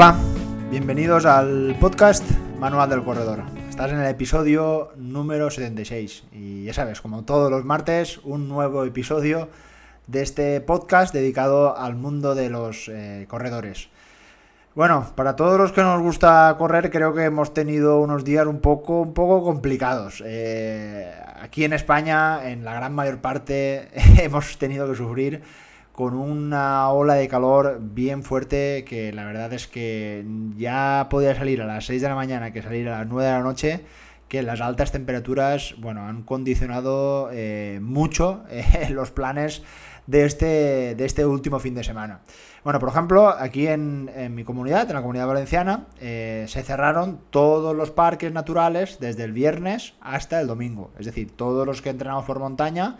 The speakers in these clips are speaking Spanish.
Hola, bienvenidos al podcast Manual del Corredor. Estás en el episodio número 76 y ya sabes, como todos los martes, un nuevo episodio de este podcast dedicado al mundo de los eh, corredores. Bueno, para todos los que nos gusta correr, creo que hemos tenido unos días un poco, un poco complicados. Eh, aquí en España, en la gran mayor parte, hemos tenido que sufrir con una ola de calor bien fuerte que la verdad es que ya podía salir a las 6 de la mañana que salir a las 9 de la noche que las altas temperaturas bueno han condicionado eh, mucho eh, los planes de este, de este último fin de semana. Bueno, por ejemplo, aquí en, mi comunidad, en la comunidad valenciana, eh, se cerraron todos los parques naturales desde el viernes hasta el domingo. Es decir, todos los que entrenamos por montaña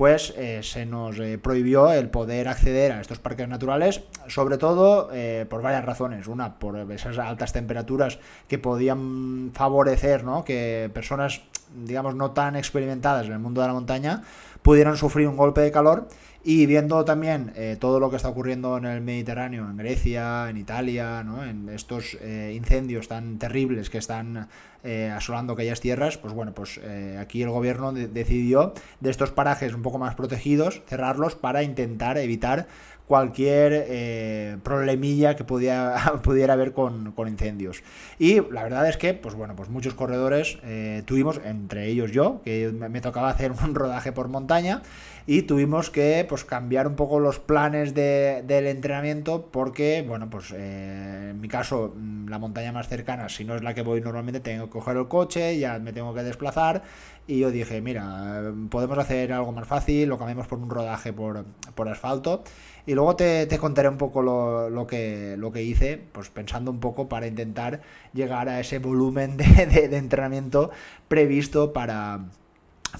pues se nos eh, prohibió el poder acceder a estos parques naturales, sobre todo eh, por varias razones. Una, por esas altas temperaturas que podían favorecer ¿no? que personas, digamos, no tan experimentadas en el mundo de la montaña pudieran sufrir un golpe de calor. Y viendo también todo lo que está ocurriendo en el Mediterráneo, en Grecia, en Italia, ¿no? en estos incendios tan terribles que están eh, asolando aquellas tierras, pues bueno, pues eh, aquí el gobierno decidió de estos parajes un poco más protegidos cerrarlos para intentar evitar cualquier eh, problemilla que pudiera, pudiera haber con, incendios. Y la verdad es que, pues bueno, pues muchos corredores tuvimos, entre ellos yo, que me, tocaba hacer un rodaje por montaña, y tuvimos que pues cambiar un poco los planes del entrenamiento porque, bueno, pues en mi caso, mm, la montaña más cercana, si no es la que voy normalmente, tengo coger el coche, ya me tengo que desplazar. Y yo dije, mira, podemos hacer algo más fácil, lo cambiamos por un rodaje por, asfalto. Y luego te, contaré un poco lo, que, lo que hice, pues pensando un poco para intentar llegar a ese volumen de, entrenamiento previsto para,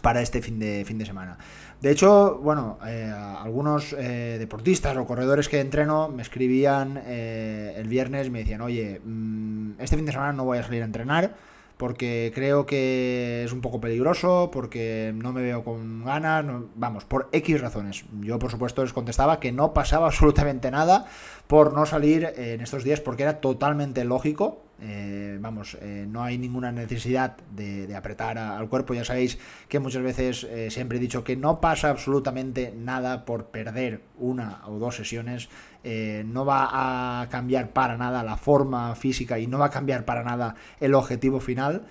para este fin de, fin de semana. De hecho, bueno, eh, algunos eh, deportistas o corredores que entreno me escribían eh, el viernes y me decían, oye, mm, este fin de semana no voy a salir a entrenar porque creo que es un poco peligroso, porque no me veo con ganas, vamos, por X razones. Yo, por supuesto, les contestaba que no pasaba absolutamente nada por no salir en estos días, porque era totalmente lógico. Eh, vamos, eh, no hay ninguna necesidad de, apretar al cuerpo. Ya sabéis que muchas veces eh, siempre he dicho que no pasa absolutamente nada por perder una o dos sesiones eh, no va a cambiar para nada la forma física y no va a cambiar para nada el objetivo final.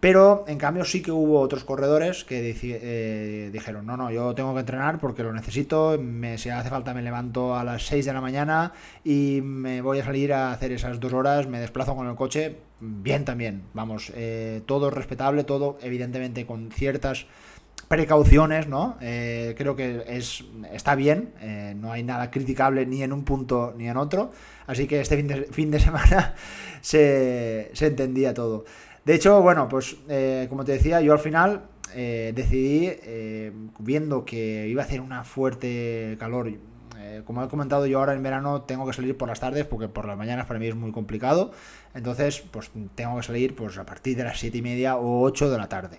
Pero en cambio sí que hubo otros corredores que eh, dijeron, no, no, yo tengo que entrenar porque lo necesito, me, si hace falta me levanto a las 6 de la mañana y me voy a salir a hacer esas dos horas, me desplazo con el coche, bien también, vamos, eh, todo respetable, todo evidentemente con ciertas precauciones, ¿no? Eh, creo que es, está bien, eh, no hay nada criticable ni en un punto ni en otro, así que este fin de, semana se, entendía todo. De hecho, bueno, pues eh, como te decía, yo al final decidí, viendo que iba a hacer una fuerte calor, como he comentado yo ahora en verano tengo que salir por las tardes porque por las mañanas para mí es muy complicado, entonces pues tengo que salir pues a partir de las 7 y media o 8 de la tarde.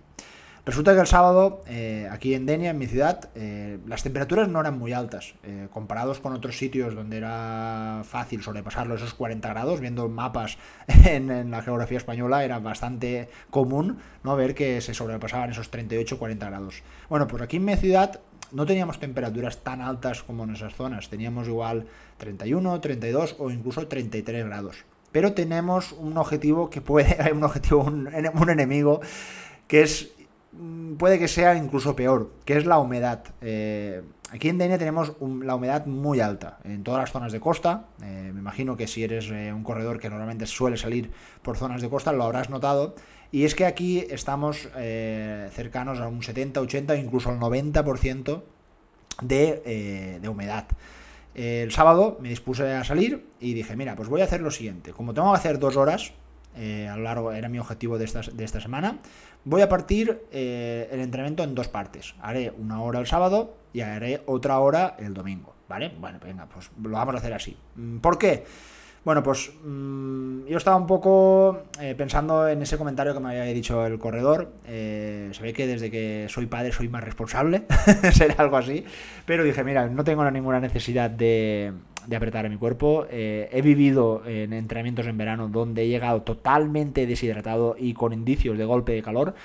Resulta que el sábado, eh, aquí en Denia, en mi ciudad, eh, las temperaturas no eran muy altas, eh, comparados con otros sitios donde era fácil sobrepasarlo esos 40 grados, viendo mapas en, la geografía española, era bastante común no ver que se sobrepasaban esos 38-40 grados. Bueno, pues aquí en mi ciudad no teníamos temperaturas tan altas como en esas zonas, teníamos igual 31, 32 o incluso 33 grados. Pero tenemos un objetivo que puede, un objetivo, un, enemigo que es puede que sea incluso peor, que es la humedad. Eh, aquí en Denia tenemos la humedad muy alta en todas las zonas de costa. Eh, me imagino que si eres eh, un corredor que normalmente suele salir por zonas de costa, lo habrás notado. Y es que aquí estamos cercanos a un 70, 80, incluso al 90% de, de humedad. El sábado me dispuse a salir y dije, mira, pues voy a hacer lo siguiente. Como tengo que hacer dos horas, eh, a lo largo, era mi objetivo de esta, de esta semana. Voy a partir eh, el entrenamiento en dos partes. Haré una hora el sábado y haré otra hora el domingo, ¿vale? Bueno, venga, pues lo vamos a hacer así. Mm, ¿Por qué? Bueno, pues mm, yo estaba un poco eh, pensando en ese comentario que me había dicho el corredor. se ve que desde que soy padre soy más responsable, será algo así. Pero dije, mira, no tengo ninguna necesidad de, de apretar a mi cuerpo. Eh, he vivido en entrenamientos en verano donde he llegado totalmente deshidratado y con indicios de golpe de calor.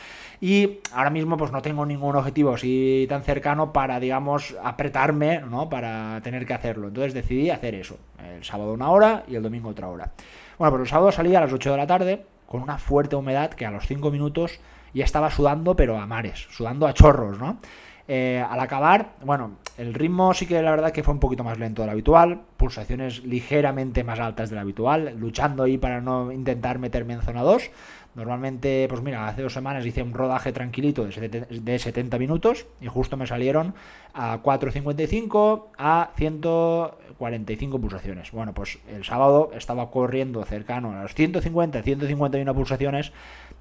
Y ahora mismo pues no tengo ningún objetivo así tan cercano para, digamos, apretarme, ¿no? Para tener que hacerlo. Entonces decidí hacer eso. El sábado una hora y el domingo otra hora. Bueno, pues el sábado salí a las 8 de la tarde con una fuerte humedad que a los 5 minutos ya estaba sudando, pero a mares, sudando a chorros, ¿no? Eh, al acabar, bueno, el ritmo sí que la verdad que fue un poquito más lento del habitual, pulsaciones ligeramente más altas del habitual, luchando ahí para no intentar meterme en zona 2. Normalmente, pues mira, hace dos semanas hice un rodaje tranquilito de 70 minutos y justo me salieron a 4.55 a 145 pulsaciones. Bueno, pues el sábado estaba corriendo cercano a las 150, 151 pulsaciones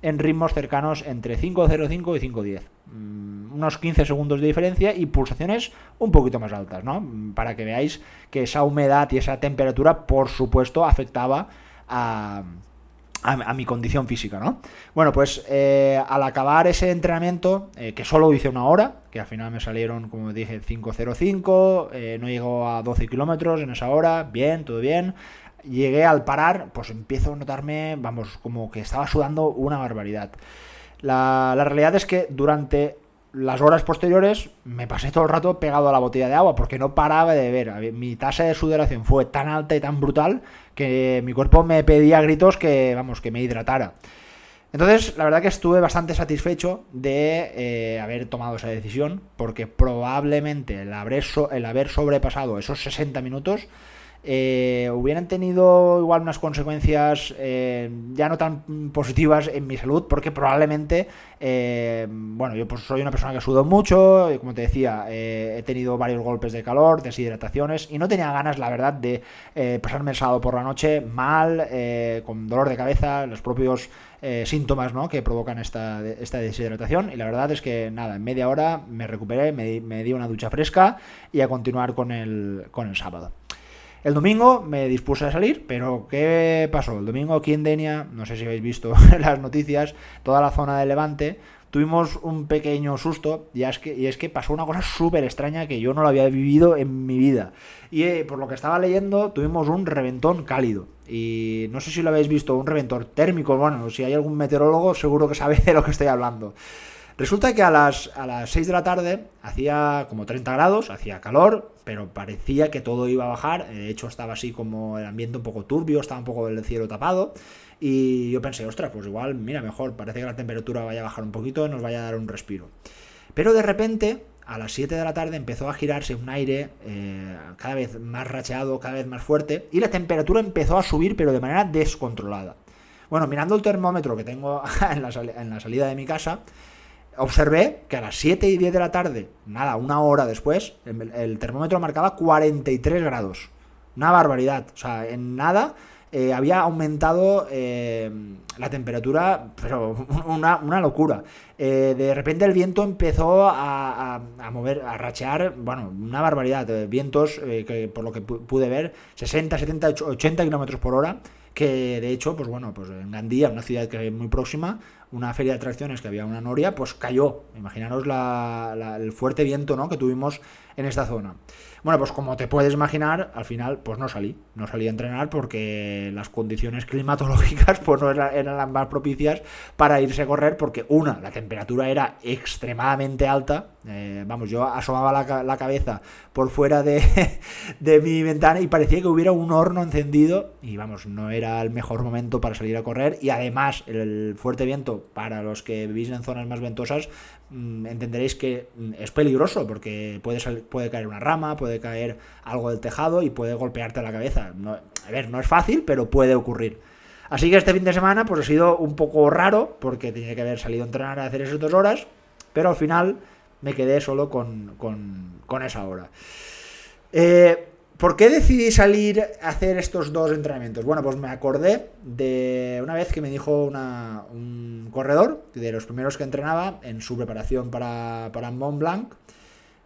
en ritmos cercanos entre 5.05 y 5.10. Mm, unos 15 segundos de diferencia y pulsaciones un poquito más altas, ¿no? Mm, para que veáis que esa humedad y esa temperatura, por supuesto, afectaba a, mi condición física, ¿no? Bueno, pues eh, al acabar ese entrenamiento, eh, que solo hice una hora, que al final me salieron, como dije, 5.05, eh, no llegó a 12 kilómetros en esa hora, bien, todo bien llegué al parar, pues empiezo a notarme, vamos, como que estaba sudando una barbaridad. La, realidad es que durante las horas posteriores me pasé todo el rato pegado a la botella de agua porque no paraba de beber. Mi tasa de sudoración fue tan alta y tan brutal que mi cuerpo me pedía gritos que, vamos, que me hidratara. Entonces, la verdad que estuve bastante satisfecho de eh, haber tomado esa decisión porque probablemente el haber, el haber sobrepasado esos 60 minutos eh, hubieran tenido igual unas consecuencias eh, ya no tan positivas en mi salud, porque probablemente, eh, bueno, yo pues soy una persona que sudo mucho, como te decía, he tenido varios golpes de calor, deshidrataciones, y no tenía ganas, la verdad, de pasarme el sábado por la noche mal, con dolor de cabeza, los propios síntomas ¿no? que provocan esta, esta, deshidratación. Y la verdad es que nada, en media hora me recuperé, me, me di una ducha fresca y a continuar con el, con el sábado. El domingo me dispuse a salir, pero ¿qué pasó? El domingo aquí en Denia, no sé si habéis visto las noticias, toda la zona de Levante, tuvimos un pequeño susto y es que, y es que pasó una cosa súper extraña que yo no lo había vivido en mi vida. Y eh, por lo que estaba leyendo, tuvimos un reventón cálido. Y no sé si lo habéis visto, un reventón térmico. Bueno, si hay algún meteorólogo, seguro que sabe de lo que estoy hablando. Resulta que a las, a las 6 de la tarde hacía como 30 grados, hacía calor, pero parecía que todo iba a bajar. De hecho, estaba así como el ambiente un poco turbio, estaba un poco el cielo tapado. Y yo pensé, ostras, pues igual, mira, mejor, parece que la temperatura vaya a bajar un poquito, nos vaya a dar un respiro. Pero de repente, a las 7 de la tarde empezó a girarse un aire eh, cada vez más racheado, cada vez más fuerte, y la temperatura empezó a subir, pero de manera descontrolada. Bueno, mirando el termómetro que tengo en la, en la salida de mi casa, observé que a las 7 y 10 de la tarde, nada, una hora después, el, termómetro marcaba 43 grados. Una barbaridad. O sea, en nada eh, había aumentado eh, la temperatura, pero una, locura. Eh, de repente el viento empezó a, mover, a rachear, bueno, una barbaridad. vientos que por lo que pude ver, 60, 70, 80 kilómetros por hora que de hecho, pues bueno, pues en Gandía, una ciudad que es muy próxima, una feria de atracciones que había una noria, pues cayó. Imaginaros el fuerte viento ¿no? que tuvimos en esta zona. Bueno, pues como te puedes imaginar, al final pues no salí, no salí a entrenar porque las condiciones climatológicas pues no eran las más propicias para irse a correr porque una, la temperatura era extremadamente alta, eh, vamos, yo asomaba la, cabeza por fuera de, de mi ventana y parecía que hubiera un horno encendido y vamos, no era el mejor momento para salir a correr. Y además el fuerte viento para los que vivís en zonas más ventosas entenderéis que mm, es peligroso porque puede, puede caer una rama, puede caer algo del tejado y puede golpearte la cabeza. a ver, no es fácil, pero puede ocurrir. Así que este fin de semana pues ha sido un poco raro porque tenía que haber salido a entrenar a hacer esas dos horas, pero al final me quedé solo con, con esa hora. Eh, ¿Por qué decidí salir a hacer estos dos entrenamientos? Bueno, pues me acordé de una vez que me dijo un corredor, de los primeros que entrenaba en su preparación para, para Mont Blanc,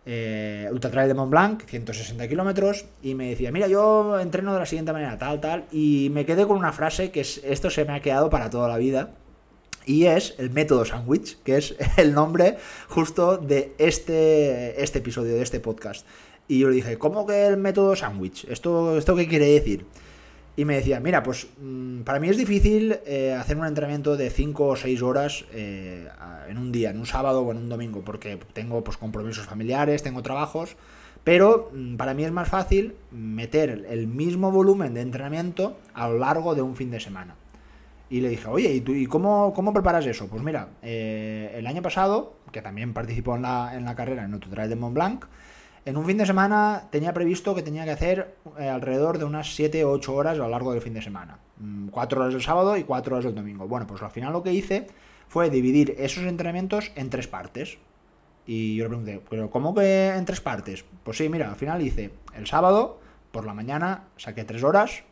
eh, Ultra Trail de Mont Blanc, 160 kilómetros, y me decía, mira, yo entreno de la siguiente manera, tal, tal, y me quedé con una frase que es, esto se me ha quedado para toda la vida, y es el método sándwich, que es el nombre justo de este, este episodio, de este podcast. Y yo le dije, ¿cómo que el método sándwich? ¿Esto, ¿Esto qué quiere decir? Y me decía, mira, pues mm, para mí es difícil eh, hacer un entrenamiento de 5 o 6 horas eh, en un día, en un sábado o en un domingo, porque tengo pues, compromisos familiares, tengo trabajos, pero mm, para mí es más fácil meter el mismo volumen de entrenamiento a lo largo de un fin de semana. Y le dije, oye, ¿y, tú, y cómo, cómo preparas eso? Pues mira, eh, el año pasado, que también participó en la, en la carrera en tutorial de Mont Blanc, en un fin de semana tenía previsto que tenía que hacer eh, alrededor de unas 7 o 8 horas a lo largo del fin de semana. 4 mm, horas el sábado y 4 horas el domingo. Bueno, pues al final lo que hice fue dividir esos entrenamientos en tres partes. Y yo le pregunté, ¿pero cómo que en tres partes? Pues sí, mira, al final hice el sábado, por la mañana, saqué 3 horas,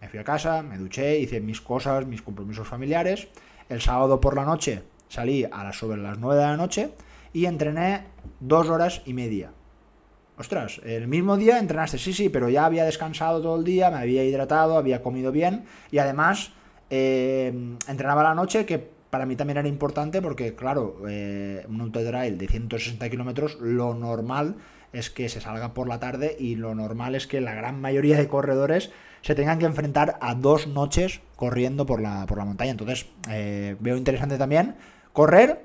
me fui a casa, me duché, hice mis cosas, mis compromisos familiares. El sábado por la noche salí a las sobre las 9 de la noche y entrené 2 horas y media ostras, el mismo día entrenaste, sí, sí, pero ya había descansado todo el día, me había hidratado, había comido bien y además eh, entrenaba la noche que para mí también era importante porque, claro, eh, un autotrail de 160 kilómetros, lo normal es que se salga por la tarde y lo normal es que la gran mayoría de corredores se tengan que enfrentar a dos noches corriendo por la, por la montaña. Entonces, eh, veo interesante también correr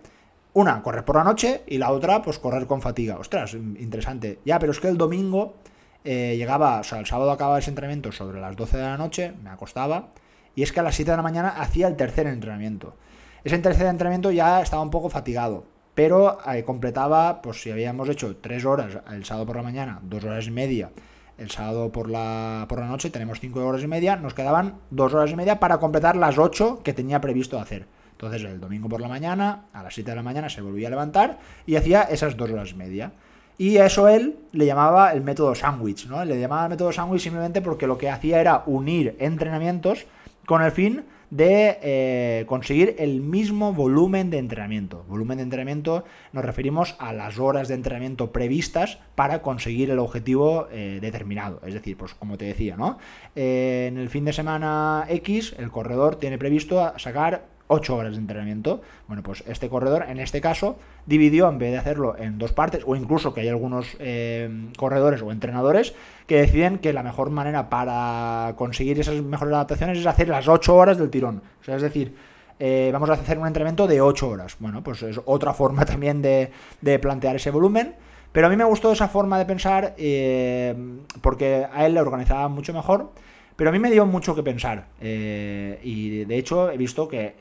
una, correr por la noche y la otra, pues correr con fatiga. Ostras, interesante. Ya, pero es que el domingo eh, llegaba, o sea, el sábado acababa ese entrenamiento sobre las 12 de la noche, me acostaba, y es que a las 7 de la mañana hacía el tercer entrenamiento. Ese tercer entrenamiento ya estaba un poco fatigado, pero eh, completaba, pues si habíamos hecho 3 horas el sábado por la mañana, 2 horas y media, el sábado por la, por la noche tenemos 5 horas y media, nos quedaban 2 horas y media para completar las 8 que tenía previsto hacer. Entonces el domingo por la mañana, a las 7 de la mañana, se volvía a levantar y hacía esas dos horas y media. Y a eso él le llamaba el método sándwich, ¿no? Le llamaba método sándwich simplemente porque lo que hacía era unir entrenamientos con el fin de eh, conseguir el mismo volumen de entrenamiento. Volumen de entrenamiento nos referimos a las horas de entrenamiento previstas para conseguir el objetivo eh, determinado. Es decir, pues como te decía, ¿no? Eh, en el fin de semana X, el corredor tiene previsto sacar 8 horas de entrenamiento. Bueno, pues este corredor, en este caso, dividió, en vez de hacerlo en dos partes, o incluso que hay algunos eh, corredores o entrenadores que deciden que la mejor manera para conseguir esas mejores adaptaciones es hacer las 8 horas del tirón. O sea, es decir, eh, vamos a hacer un entrenamiento de 8 horas. Bueno, pues es otra forma también de, plantear ese volumen. Pero a mí me gustó esa forma de pensar eh, porque a él le organizaba mucho mejor pero a mí me dio mucho que pensar. Eh, y de hecho he visto que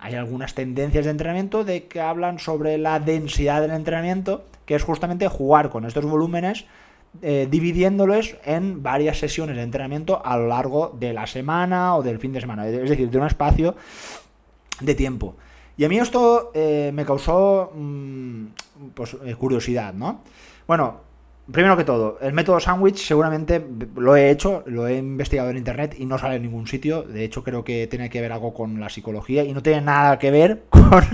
hay algunas tendencias de entrenamiento de que hablan sobre la densidad del entrenamiento, que es justamente jugar con estos volúmenes, eh, dividiéndolos en varias sesiones de entrenamiento a lo largo de la semana o del fin de semana. Es decir, de un espacio de tiempo. Y a mí esto eh, me causó mm, pues, curiosidad, ¿no? Bueno, Primero que todo, el método sándwich seguramente lo he hecho, lo he investigado en internet y no sale en ningún sitio. De hecho, creo que tiene que ver algo con la psicología y no tiene nada que ver con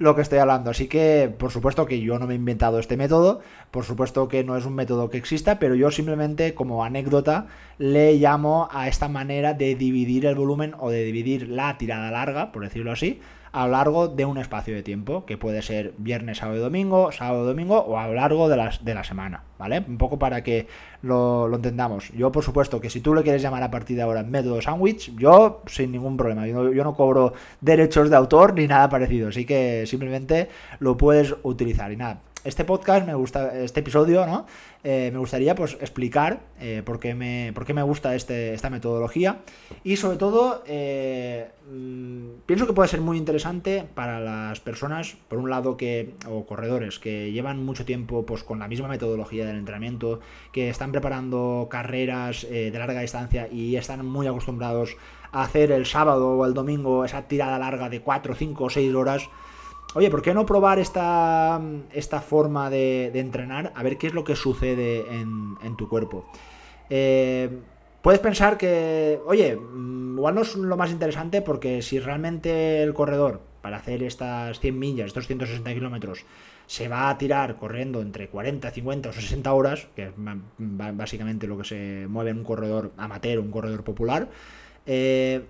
lo que estoy hablando. Así que, por supuesto que yo no me he inventado este método, por supuesto que no es un método que exista, pero yo simplemente como anécdota le llamo a esta manera de dividir el volumen o de dividir la tirada larga, por decirlo así, a lo largo de un espacio de tiempo, que puede ser viernes, sábado y domingo, sábado domingo o a lo largo de, las, de la semana, ¿vale? Un poco para que lo, entendamos. Yo, por supuesto, que si tú le quieres llamar a partir de ahora método sándwich, yo sin ningún problema. Yo, no cobro derechos de autor ni nada parecido, así que simplemente lo puedes utilizar. Y nada, este podcast me gusta, este episodio, ¿no? Eh, me gustaría pues explicar eh, por, qué me, por qué me gusta este, esta metodología y sobre todo eh, mm, pienso que puede ser muy interesante para las personas, por un lado, que o corredores que llevan mucho tiempo pues con la misma metodología del entrenamiento, que están preparando carreras de larga distancia y están muy acostumbrados a hacer el sábado o el domingo esa tirada larga de 4, 5 o 6 horas oye, ¿por qué no probar esta, esta forma de, entrenar? A ver qué es lo que sucede en, tu cuerpo. Eh, puedes pensar que, oye, mm, igual no es lo más interesante porque si realmente el corredor, para hacer estas 100 millas, estos 160 kilómetros, se va a tirar corriendo entre 40, 50 o 60 horas, que es básicamente lo que se mueve en un corredor amateur, un corredor popular, eh,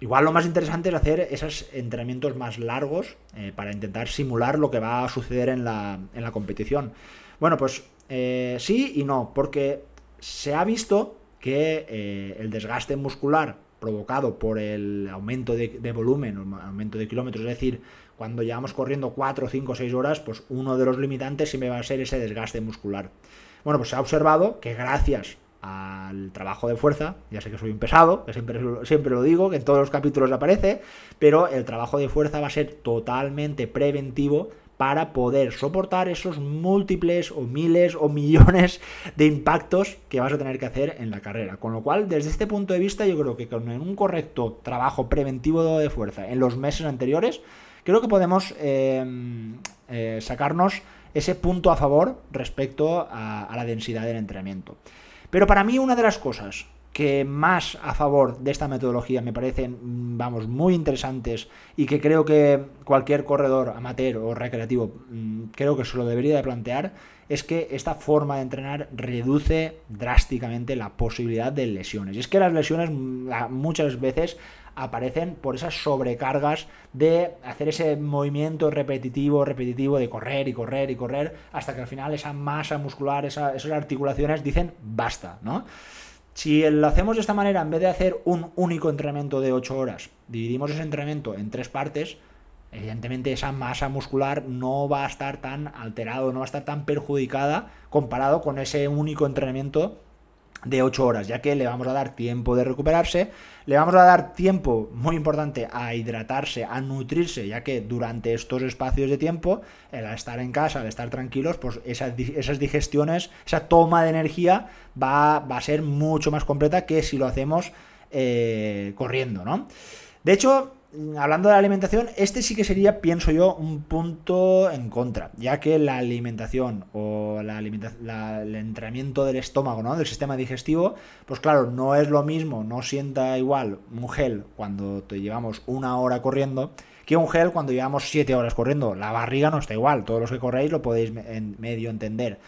Igual lo más interesante es hacer esos entrenamientos más largos eh, para intentar simular lo que va a suceder en la, competición. Bueno, pues eh, sí y no, porque se ha visto que eh, el desgaste muscular provocado por el aumento de, de volumen, aumento de kilómetros, es decir, cuando llevamos corriendo 4, 5, 6 horas, pues uno de los limitantes siempre va a ser ese desgaste muscular. Bueno, pues se ha observado que gracias al trabajo de fuerza, ya sé que soy un pesado, que siempre, siempre lo digo, que en todos los capítulos aparece, pero el trabajo de fuerza va a ser totalmente preventivo para poder soportar esos múltiples o miles o millones de impactos que vas a tener que hacer en la carrera. Con lo cual, desde este punto de vista, yo creo que con un correcto trabajo preventivo de fuerza en los meses anteriores, creo que podemos em, eh, sacarnos ese punto a favor respecto a la densidad del entrenamiento. Pero para mí una de las cosas que más a favor de esta metodología me parecen, mm, vamos, muy interesantes y que creo que cualquier corredor amateur o recreativo mm, creo que se lo debería de plantear, es que esta forma de entrenar reduce drásticamente la posibilidad de lesiones. Y es que las lesiones mm, muchas veces aparecen por esas sobrecargas de hacer ese movimiento repetitivo, repetitivo de correr y correr y correr, hasta que al final esa masa muscular, esas articulaciones dicen basta, ¿no? Si lo hacemos de esta manera, en vez de hacer un único entrenamiento de 8 horas, dividimos ese entrenamiento en tres partes, evidentemente esa masa muscular no va a estar tan alterado, no va a estar tan perjudicada comparado con ese único entrenamiento de 8 horas, ya que le vamos a dar tiempo de recuperarse, le vamos a dar tiempo, muy importante, a hidratarse, a nutrirse, ya que durante estos espacios de tiempo, el estar en casa, al estar tranquilos, pues esas, esas digestiones, esa toma de energía va, va, a ser mucho más completa que si lo hacemos eh, corriendo, ¿no? De hecho, hablando de la alimentación, este sí que sería, pienso yo, un punto en contra, ya que la alimentación o la el entrenamiento del estómago, ¿no? Del sistema digestivo, pues claro, no es lo mismo, no sienta igual un gel cuando te llevamos una hora corriendo que un gel cuando llevamos siete horas corriendo. La barriga no está igual, todos los que corréis lo podéis en medio entender.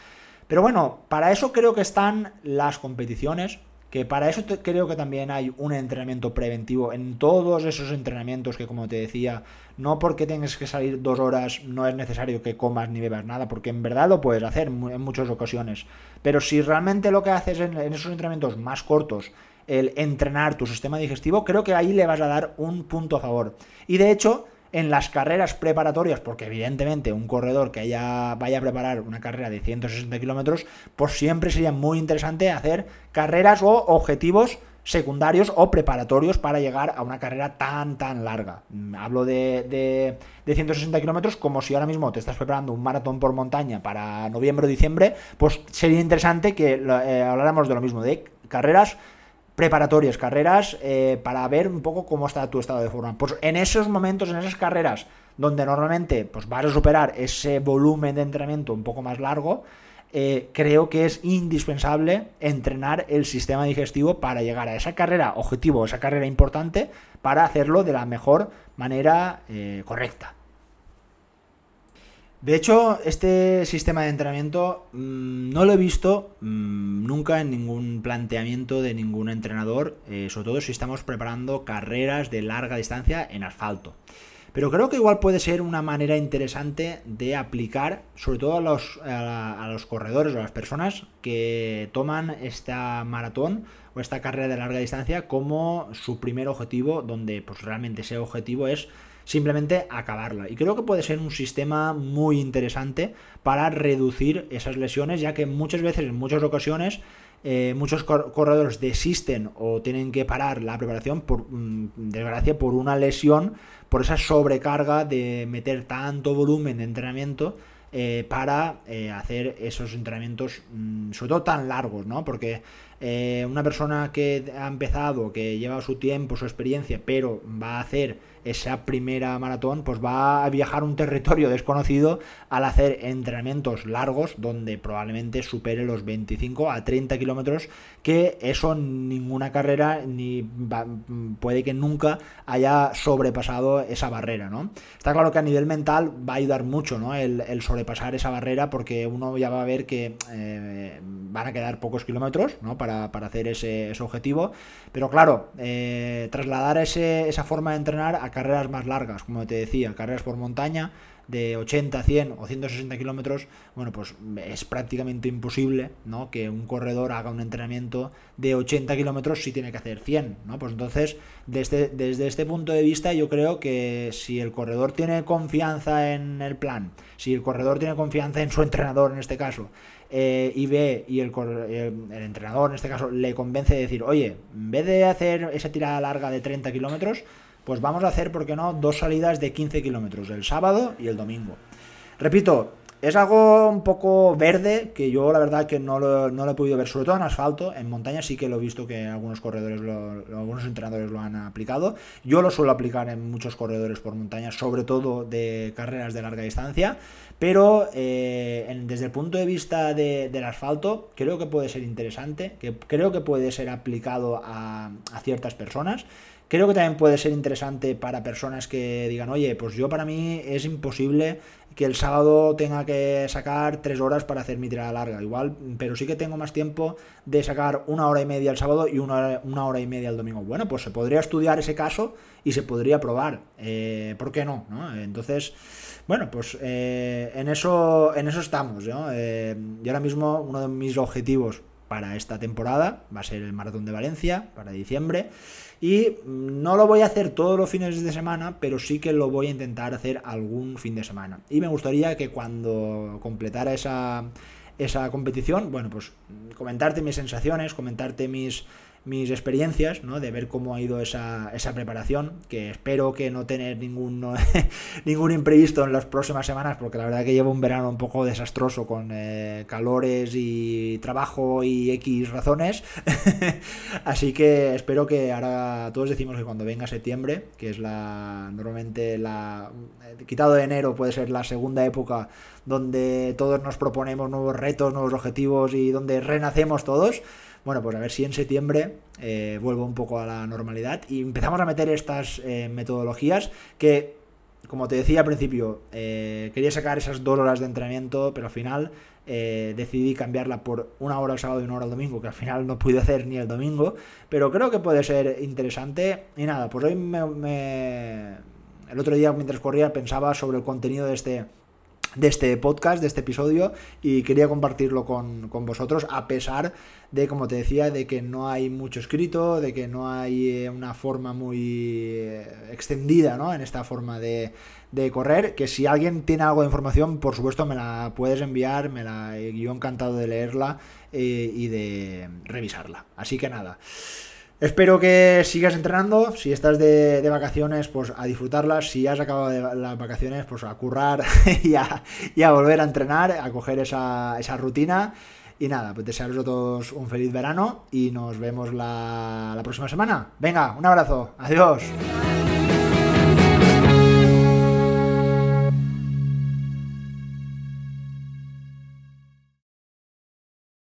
Pero bueno, para eso creo que están las competiciones, que para eso creo que también hay un entrenamiento preventivo en todos esos entrenamientos que como te decía, no porque tengas que salir dos horas no es necesario que comas ni bebas nada, porque en verdad lo puedes hacer en muchas ocasiones. Pero si realmente lo que haces en, en esos entrenamientos más cortos, el entrenar tu sistema digestivo, creo que ahí le vas a dar un punto a favor. Y de hecho, en las carreras preparatorias, porque evidentemente un corredor que haya, vaya a preparar una carrera de 160 kilómetros, pues siempre sería muy interesante hacer carreras o objetivos secundarios o preparatorios para llegar a una carrera tan tan larga. Mm, hablo de, de, 160 kilómetros como si ahora mismo te estás preparando un maratón por montaña para noviembre o diciembre, pues sería interesante que eh, habláramos de lo mismo, de carreras preparatorias, carreras eh, para ver un poco cómo está tu estado de forma. Pues en esos momentos, en esas carreras donde normalmente pues, vas a superar ese volumen de entrenamiento un poco más largo, eh, creo que es indispensable entrenar el sistema digestivo para llegar a esa carrera objetivo, esa carrera importante, para hacerlo de la mejor manera eh, correcta. De hecho, este sistema de entrenamiento mm, no lo he visto mm, nunca en ningún planteamiento de ningún entrenador, eh, sobre todo si estamos preparando carreras de larga distancia en asfalto. Pero creo que igual puede ser una manera interesante de aplicar, sobre todo a los, a los corredores o a las personas que toman esta maratón o esta carrera de larga distancia como su primer objetivo, donde pues realmente ese objetivo es simplemente acabarla. Y creo que puede ser un sistema muy interesante para reducir esas lesiones, ya que muchas veces, en muchas ocasiones, eh, muchos corredores desisten o tienen que parar la preparación por mm, desgracia por una lesión, por esa sobrecarga de meter tanto volumen de entrenamiento eh, para eh, hacer esos entrenamientos, mm, sobre todo tan largos, ¿no? Porque una persona que ha empezado, que lleva su tiempo, su experiencia, pero va a hacer esa primera maratón, pues va a viajar un territorio desconocido al hacer entrenamientos largos donde probablemente supere los 25 a 30 kilómetros, que eso ninguna carrera ni puede que nunca haya sobrepasado esa barrera, ¿no? Está claro que a nivel mental va a ayudar mucho, ¿no? El, sobrepasar esa barrera porque uno ya va a ver que eh, van a quedar pocos kilómetros, ¿no? Para, hacer ese, objetivo, pero claro, eh, trasladar ese, esa forma de entrenar a carreras más largas, como te decía, carreras por montaña, de 80, 100 o 160 kilómetros, bueno, pues es prácticamente imposible, ¿no? Que un corredor haga un entrenamiento de 80 kilómetros si tiene que hacer 100, ¿no? Pues entonces, desde, desde este punto de vista, yo creo que si el corredor tiene confianza en el plan, si el corredor tiene confianza en su entrenador en este caso, eh, y ve y el, eh, el, entrenador en este caso le convence de decir, oye, en vez de hacer esa tirada larga de 30 kilómetros, pues vamos a hacer, ¿por qué no?, dos salidas de 15 kilómetros, el sábado y el domingo. Repito, es algo un poco verde que yo la verdad que no lo, no lo, he podido ver, sobre todo en asfalto. En montaña sí que lo he visto que algunos corredores, algunos entrenadores lo han aplicado. Yo lo suelo aplicar en muchos corredores por montaña, sobre todo de carreras de larga distancia. Pero eh, desde el punto de vista del asfalto, creo que puede ser interesante, que creo que puede ser aplicado a, a ciertas personas. Creo que también puede ser interesante para personas que digan, oye, pues yo para mí es imposible que el sábado tenga que sacar tres horas para hacer mi tirada larga, igual, pero sí que tengo más tiempo de sacar una hora y media el sábado y una una hora y media el domingo. Bueno, pues se podría estudiar ese caso y se podría probar. Eh, ¿Por qué no? Entonces, bueno, pues eh, en, eso, en eso estamos. ¿no? Eh, y ahora mismo uno de mis objetivos para esta temporada va a ser el Maratón de Valencia, para diciembre. Y no lo voy a hacer todos los fines de semana, pero sí que lo voy a intentar hacer algún fin de semana. Y me gustaría que cuando completara esa, esa competición, bueno, pues comentarte mis sensaciones, comentarte mis mis experiencias, ¿no? De ver cómo ha ido esa, esa preparación, que espero que no tener ningún, ningún imprevisto en las próximas semanas, porque la verdad que llevo un verano un poco desastroso con eh, calores y trabajo y X razones. Así que espero que ahora todos decimos que cuando venga septiembre, que es la normalmente la quitado de enero puede ser la segunda época donde todos nos proponemos nuevos retos, nuevos objetivos y donde renacemos todos. Bueno, pues a ver si en septiembre eh, vuelvo un poco a la normalidad y empezamos a meter estas eh, metodologías que, como te decía al principio, eh, quería sacar esas dos horas de entrenamiento, pero al final decidí cambiarla por una hora el sábado y una hora el domingo, que al final no pude hacer ni el domingo, pero creo que puede ser interesante. Y nada, pues hoy me... el otro día mientras corría pensaba sobre el contenido de este de este podcast, de este episodio, y quería compartirlo con, vosotros, a pesar de, como te decía, de que no hay mucho escrito, de que no hay eh, una forma muy eh, extendida ¿no? en esta forma de, de correr, que si alguien tiene algo de información, por supuesto me la puedes enviar, me la yo encantado de leerla eh, y de revisarla. Así que nada. Espero que sigas entrenando. Si estás de, vacaciones, pues a disfrutarlas. Si has acabado de las vacaciones, pues a currar y, a, volver a entrenar, a coger esa, rutina. Y nada, pues desearos a todos un feliz verano y nos vemos la próxima semana. Venga, un abrazo. Adiós.